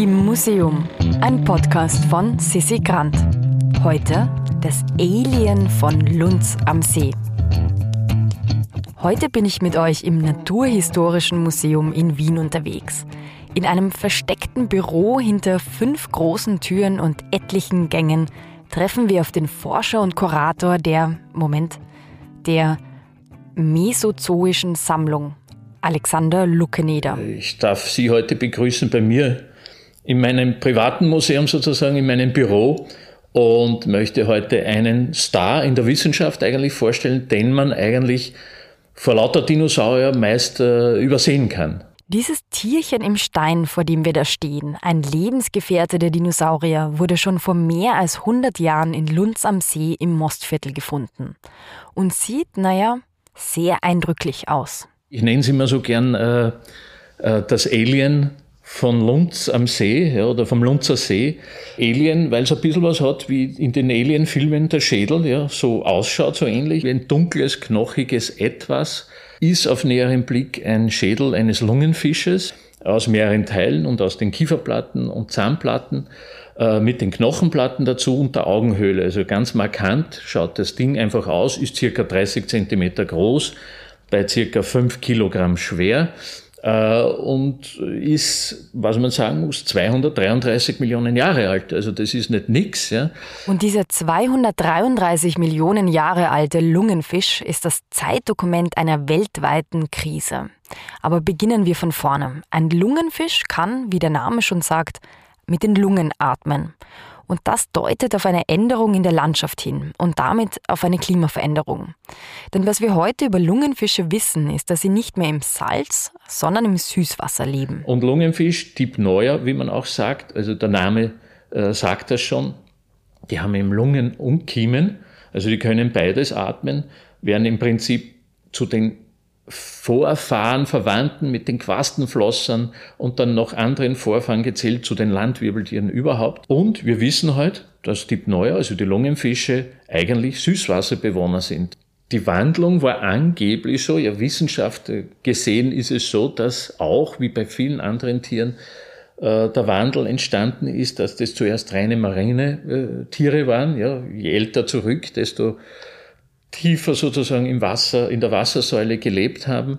Im Museum, ein Podcast von Sissi Grant. Heute das Alien von Lunz am See. Heute bin ich mit euch im Naturhistorischen Museum in Wien unterwegs. In einem versteckten Büro hinter fünf großen Türen und etlichen Gängen treffen wir auf den Forscher und Kurator der, Moment, der Mesozoischen Sammlung, Alexander Luckeneder. Ich darf Sie heute begrüßen bei mir in meinem privaten Museum sozusagen, in meinem Büro und möchte heute einen Star in der Wissenschaft eigentlich vorstellen, den man eigentlich vor lauter Dinosaurier meist äh, übersehen kann. Dieses Tierchen im Stein, vor dem wir da stehen, ein Lebensgefährte der Dinosaurier, wurde schon vor mehr als 100 Jahren in Lunz am See im Mostviertel gefunden und sieht, naja, sehr eindrücklich aus. Ich nenne es immer so gern äh, äh, das Alien von Lunz am See ja, oder vom Lunzer See. Alien, weil es ein bisschen was hat wie in den Alien-Filmen der Schädel, ja, so ausschaut, so ähnlich wie ein dunkles, knochiges Etwas, ist auf näheren Blick ein Schädel eines Lungenfisches aus mehreren Teilen und aus den Kieferplatten und Zahnplatten äh, mit den Knochenplatten dazu und der Augenhöhle. Also ganz markant schaut das Ding einfach aus, ist circa 30 Zentimeter groß, bei circa 5 Kilogramm schwer und ist, was man sagen muss, 233 Millionen Jahre alt. Also das ist nicht nix. Ja. Und dieser 233 Millionen Jahre alte Lungenfisch ist das Zeitdokument einer weltweiten Krise. Aber beginnen wir von vorne. Ein Lungenfisch kann, wie der Name schon sagt, mit den Lungen atmen. Und das deutet auf eine Änderung in der Landschaft hin und damit auf eine Klimaveränderung. Denn was wir heute über Lungenfische wissen, ist, dass sie nicht mehr im Salz, sondern im Süßwasser leben. Und Lungenfisch, Typ Neuer, wie man auch sagt, also der Name äh, sagt das schon, die haben eben Lungen und Kiemen, also die können beides atmen, werden im Prinzip zu den Vorfahren, Verwandten mit den Quastenflossern und dann noch anderen Vorfahren gezählt zu den Landwirbeltieren überhaupt. Und wir wissen halt, dass die Pneuer, also die Lungenfische, eigentlich Süßwasserbewohner sind. Die Wandlung war angeblich so, ja Wissenschaft gesehen ist es so, dass auch wie bei vielen anderen Tieren äh, der Wandel entstanden ist, dass das zuerst reine marine äh, Tiere waren. Ja, je älter zurück, desto tiefer sozusagen im Wasser, in der Wassersäule gelebt haben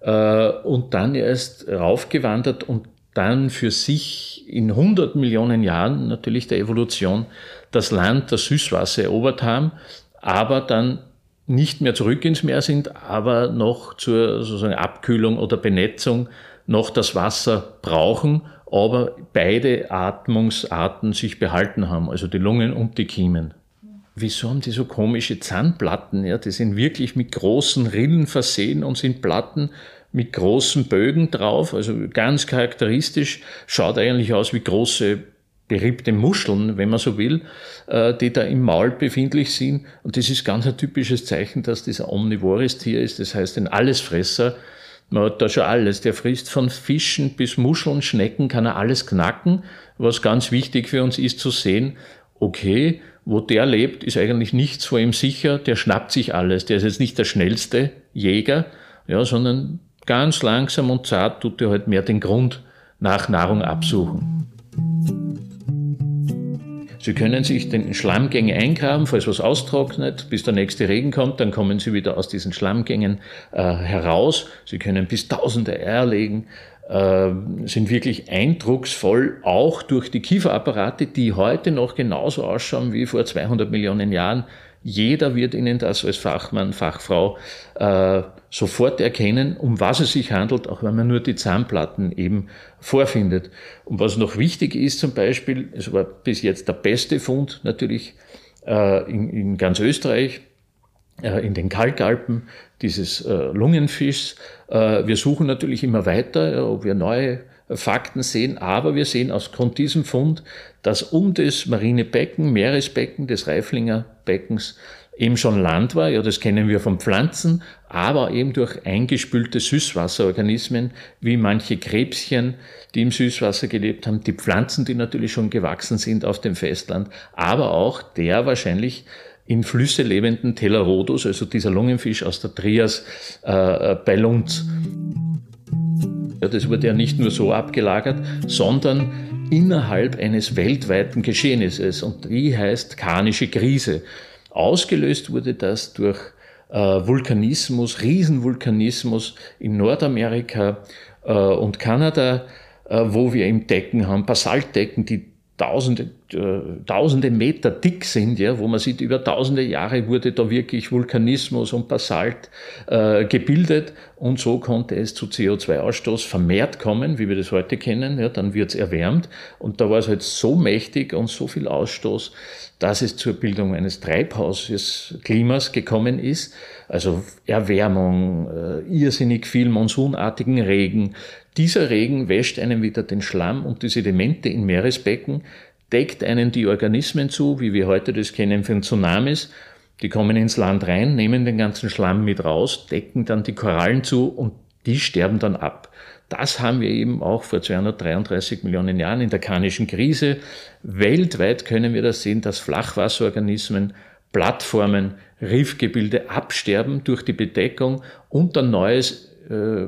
äh, und dann erst raufgewandert und dann für sich in 100 Millionen Jahren natürlich der Evolution das Land, das Süßwasser erobert haben, aber dann nicht mehr zurück ins Meer sind, aber noch zur sozusagen Abkühlung oder Benetzung noch das Wasser brauchen, aber beide Atmungsarten sich behalten haben, also die Lungen und die Kiemen wieso haben die so komische Zahnplatten? Ja, die sind wirklich mit großen Rillen versehen und sind Platten mit großen Bögen drauf. Also ganz charakteristisch, schaut eigentlich aus wie große beriebte Muscheln, wenn man so will, äh, die da im Maul befindlich sind. Und das ist ganz ein typisches Zeichen, dass das ein omnivores Tier ist. Das heißt, ein Allesfresser. Man hat da schon alles. Der frisst von Fischen bis Muscheln, Schnecken, kann er alles knacken. Was ganz wichtig für uns ist zu sehen, okay, wo der lebt, ist eigentlich nichts vor ihm sicher, der schnappt sich alles. Der ist jetzt nicht der schnellste Jäger, ja, sondern ganz langsam und zart tut er halt mehr den Grund nach Nahrung absuchen. Sie können sich den Schlammgänge eingraben, falls was austrocknet, bis der nächste Regen kommt, dann kommen Sie wieder aus diesen Schlammgängen äh, heraus. Sie können bis tausende Eier legen. Äh, sind wirklich eindrucksvoll, auch durch die Kieferapparate, die heute noch genauso ausschauen wie vor 200 Millionen Jahren. Jeder wird Ihnen das als Fachmann, Fachfrau äh, sofort erkennen, um was es sich handelt, auch wenn man nur die Zahnplatten eben vorfindet. Und was noch wichtig ist zum Beispiel, es war bis jetzt der beste Fund natürlich äh, in, in ganz Österreich, in den Kalkalpen dieses äh, Lungenfischs. Äh, wir suchen natürlich immer weiter, ob wir neue Fakten sehen, aber wir sehen aus Grund diesem Fund, dass um das marine Becken, Meeresbecken des Reiflinger Beckens eben schon Land war, ja, das kennen wir von Pflanzen, aber eben durch eingespülte Süßwasserorganismen, wie manche Krebschen, die im Süßwasser gelebt haben, die Pflanzen, die natürlich schon gewachsen sind auf dem Festland, aber auch der wahrscheinlich in Flüsse lebenden Telerodus, also dieser Lungenfisch aus der Trias äh, äh bei Lunds. Ja, das wurde ja nicht nur so abgelagert, sondern innerhalb eines weltweiten Geschehnisses. Und die heißt Karnische Krise. Ausgelöst wurde das durch äh, Vulkanismus, Riesenvulkanismus in Nordamerika äh, und Kanada, äh, wo wir im Decken haben, Basaltdecken, die tausende, tausende Meter dick sind, ja, wo man sieht, über tausende Jahre wurde da wirklich Vulkanismus und Basalt äh, gebildet. Und so konnte es zu CO2-Ausstoß vermehrt kommen, wie wir das heute kennen, ja, dann wird es erwärmt. Und da war es halt so mächtig und so viel Ausstoß, dass es zur Bildung eines Treibhauses Klimas gekommen ist, also Erwärmung, äh, irrsinnig viel monsunartigen Regen, dieser Regen wäscht einem wieder den Schlamm und die Sedimente in Meeresbecken, deckt einen die Organismen zu, wie wir heute das kennen von Tsunamis. Die kommen ins Land rein, nehmen den ganzen Schlamm mit raus, decken dann die Korallen zu und die sterben dann ab. Das haben wir eben auch vor 233 Millionen Jahren in der Karnischen Krise. Weltweit können wir das sehen, dass Flachwasserorganismen, Plattformen, Riffgebilde absterben durch die Bedeckung und ein neues äh,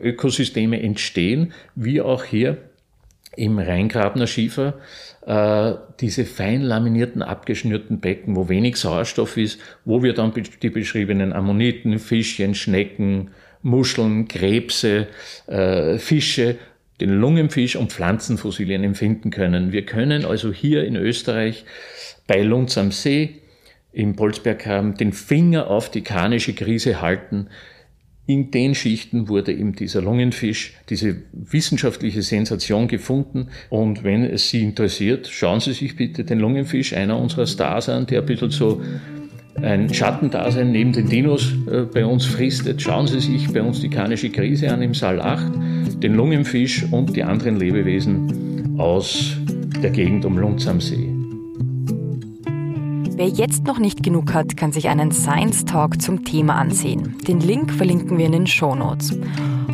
Ökosysteme entstehen, wie auch hier im Rheingrabner Schiefer, äh, diese fein laminierten, abgeschnürten Becken, wo wenig Sauerstoff ist, wo wir dann die beschriebenen Ammoniten, Fischchen, Schnecken, Muscheln, Krebse, äh, Fische, den Lungenfisch und Pflanzenfossilien empfinden können. Wir können also hier in Österreich bei Lunds am See im Bolzberggraben den Finger auf die karnische Krise halten, in den Schichten wurde eben dieser Lungenfisch, diese wissenschaftliche Sensation gefunden. Und wenn es Sie interessiert, schauen Sie sich bitte den Lungenfisch, einer unserer Stars an, der ein bisschen so ein Schattendasein neben den Dinos äh, bei uns fristet. Schauen Sie sich bei uns die Karnische Krise an im Saal 8, den Lungenfisch und die anderen Lebewesen aus der Gegend um Lunds am See. Wer jetzt noch nicht genug hat, kann sich einen Science Talk zum Thema ansehen. Den Link verlinken wir in den Show Notes.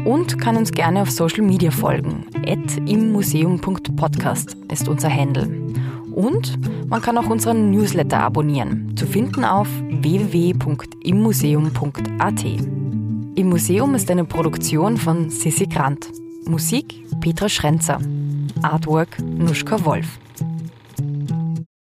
Und kann uns gerne auf Social Media folgen. immuseum.podcast ist unser Handle. Und man kann auch unseren Newsletter abonnieren, zu finden auf www.immuseum.at. Im Museum ist eine Produktion von Sissi Grant. Musik Petra Schrenzer. Artwork Nuschka Wolf.